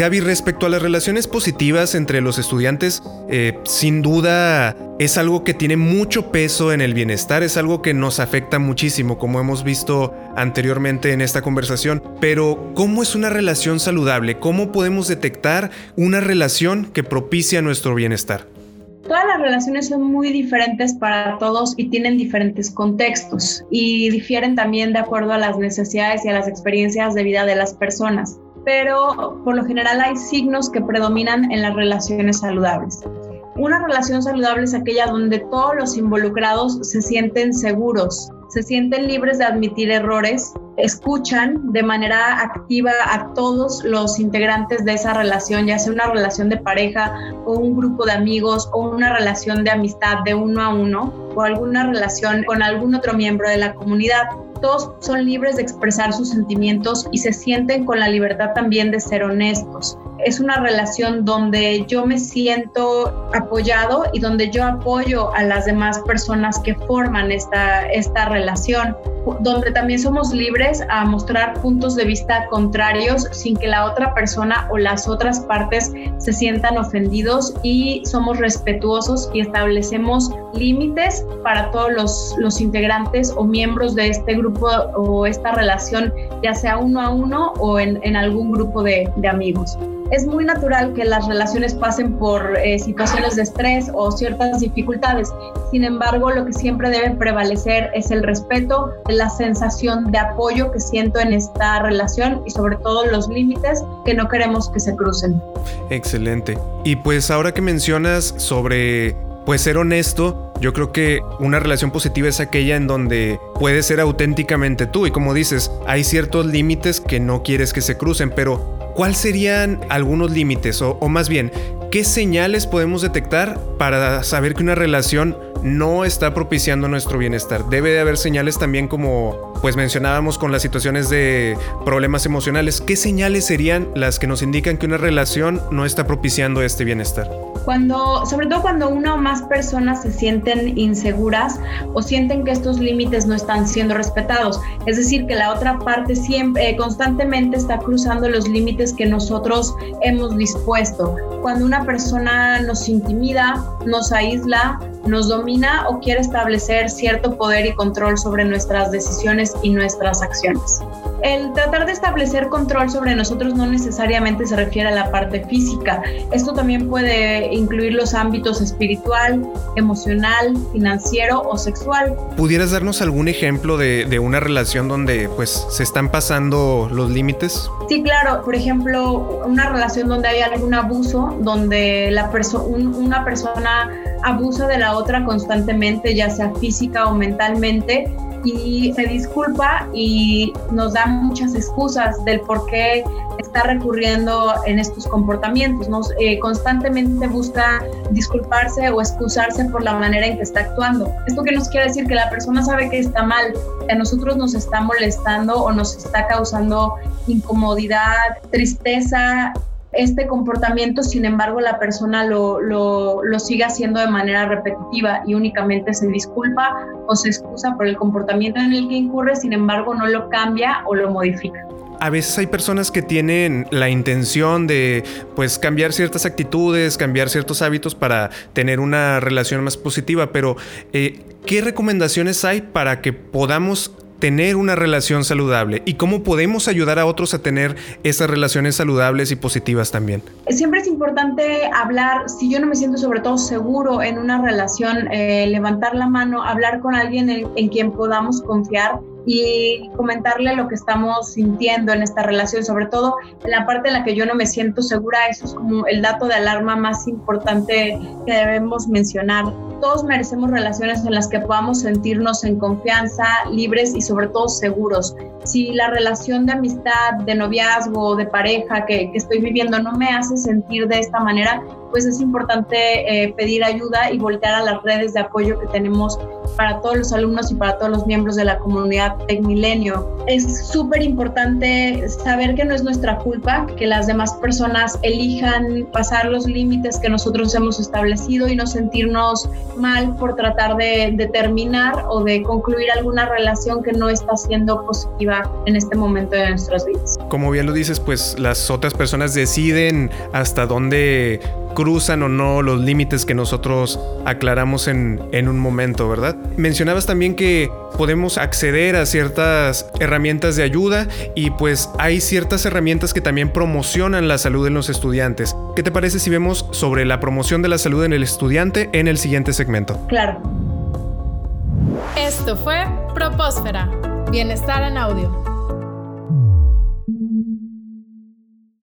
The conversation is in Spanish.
Gaby, respecto a las relaciones positivas entre los estudiantes, eh, sin duda es algo que tiene mucho peso en el bienestar, es algo que nos afecta muchísimo, como hemos visto anteriormente en esta conversación. Pero, ¿cómo es una relación saludable? ¿Cómo podemos detectar una relación que propicia nuestro bienestar? Todas las relaciones son muy diferentes para todos y tienen diferentes contextos y difieren también de acuerdo a las necesidades y a las experiencias de vida de las personas pero por lo general hay signos que predominan en las relaciones saludables. Una relación saludable es aquella donde todos los involucrados se sienten seguros, se sienten libres de admitir errores, escuchan de manera activa a todos los integrantes de esa relación, ya sea una relación de pareja o un grupo de amigos o una relación de amistad de uno a uno o alguna relación con algún otro miembro de la comunidad son libres de expresar sus sentimientos y se sienten con la libertad también de ser honestos. Es una relación donde yo me siento apoyado y donde yo apoyo a las demás personas que forman esta, esta relación, donde también somos libres a mostrar puntos de vista contrarios sin que la otra persona o las otras partes se sientan ofendidos y somos respetuosos y establecemos límites para todos los, los integrantes o miembros de este grupo o esta relación, ya sea uno a uno o en, algún grupo de, amigos. Es muy natural que las relaciones pasen por eh, situaciones de estrés o ciertas dificultades. Sin embargo, lo que siempre debe prevalecer es el respeto, la sensación de apoyo que siento en esta relación y sobre todo los límites que no queremos que se crucen. Excelente. Y pues ahora que mencionas sobre pues ser honesto, yo creo que una relación positiva es aquella en donde puedes ser auténticamente tú y como dices, hay ciertos límites que no quieres que se crucen, pero ¿cuáles serían algunos límites o, o más bien, qué señales podemos detectar para saber que una relación no está propiciando nuestro bienestar. Debe de haber señales también como pues mencionábamos con las situaciones de problemas emocionales. ¿Qué señales serían las que nos indican que una relación no está propiciando este bienestar? Cuando, sobre todo cuando una o más personas se sienten inseguras o sienten que estos límites no están siendo respetados, es decir, que la otra parte siempre, eh, constantemente está cruzando los límites que nosotros hemos dispuesto. Cuando una persona nos intimida, nos aísla, nos domina o quiere establecer cierto poder y control sobre nuestras decisiones y nuestras acciones. El tratar de establecer control sobre nosotros no necesariamente se refiere a la parte física. Esto también puede incluir los ámbitos espiritual, emocional, financiero o sexual. ¿Pudieras darnos algún ejemplo de, una relación donde pues se están pasando los límites? Sí, claro. Por ejemplo, una relación donde hay algún abuso, donde la una persona abusa de la otra constantemente, ya sea física o mentalmente y se disculpa y nos da muchas excusas del por qué está recurriendo en estos comportamientos. Nos, eh, constantemente busca disculparse o excusarse por la manera en que está actuando. Esto que nos quiere decir que la persona sabe que está mal, que a nosotros nos está molestando o nos está causando incomodidad, tristeza este comportamiento, sin embargo, la persona lo, lo, lo, sigue haciendo de manera repetitiva y únicamente se disculpa o se excusa por el comportamiento en el que incurre, sin embargo, no lo cambia o lo modifica. A veces hay personas que tienen la intención de pues cambiar ciertas actitudes, cambiar ciertos hábitos para tener una relación más positiva, pero eh, ¿qué recomendaciones hay para que podamos tener una relación saludable y cómo podemos ayudar a otros a tener esas relaciones saludables y positivas también. Siempre es importante hablar, si yo no me siento sobre todo seguro en una relación, eh, levantar la mano, hablar con alguien en quien podamos confiar y comentarle lo que estamos sintiendo en esta relación, sobre todo en la parte en la que yo no me siento segura, eso es como el dato de alarma más importante que debemos mencionar. Todos merecemos relaciones en las que podamos sentirnos en confianza, libres y sobre todo seguros. si la relación de amistad, de noviazgo, de pareja que, que estoy viviendo no me hace sentir de esta manera, pues es importante eh, pedir ayuda y voltear a las redes de apoyo que tenemos para todos los alumnos y para todos los miembros de la comunidad Tecmilenio. Es súper importante saber que no es nuestra culpa que las demás personas elijan pasar los límites que nosotros hemos establecido y no sentirnos mal por tratar de, de terminar o de concluir alguna relación que no está siendo positiva en este momento de nuestras vidas. Como bien lo dices, pues las otras personas deciden hasta dónde cruzan o no los límites que nosotros aclaramos en, en, un momento, ¿verdad? Mencionabas también que podemos acceder a ciertas herramientas de ayuda y pues hay ciertas herramientas que también promocionan la salud en los estudiantes. ¿Qué te parece si vemos sobre la promoción de la salud en el estudiante en el siguiente segmento? Claro. Esto fue Propósfera, Bienestar en Audio.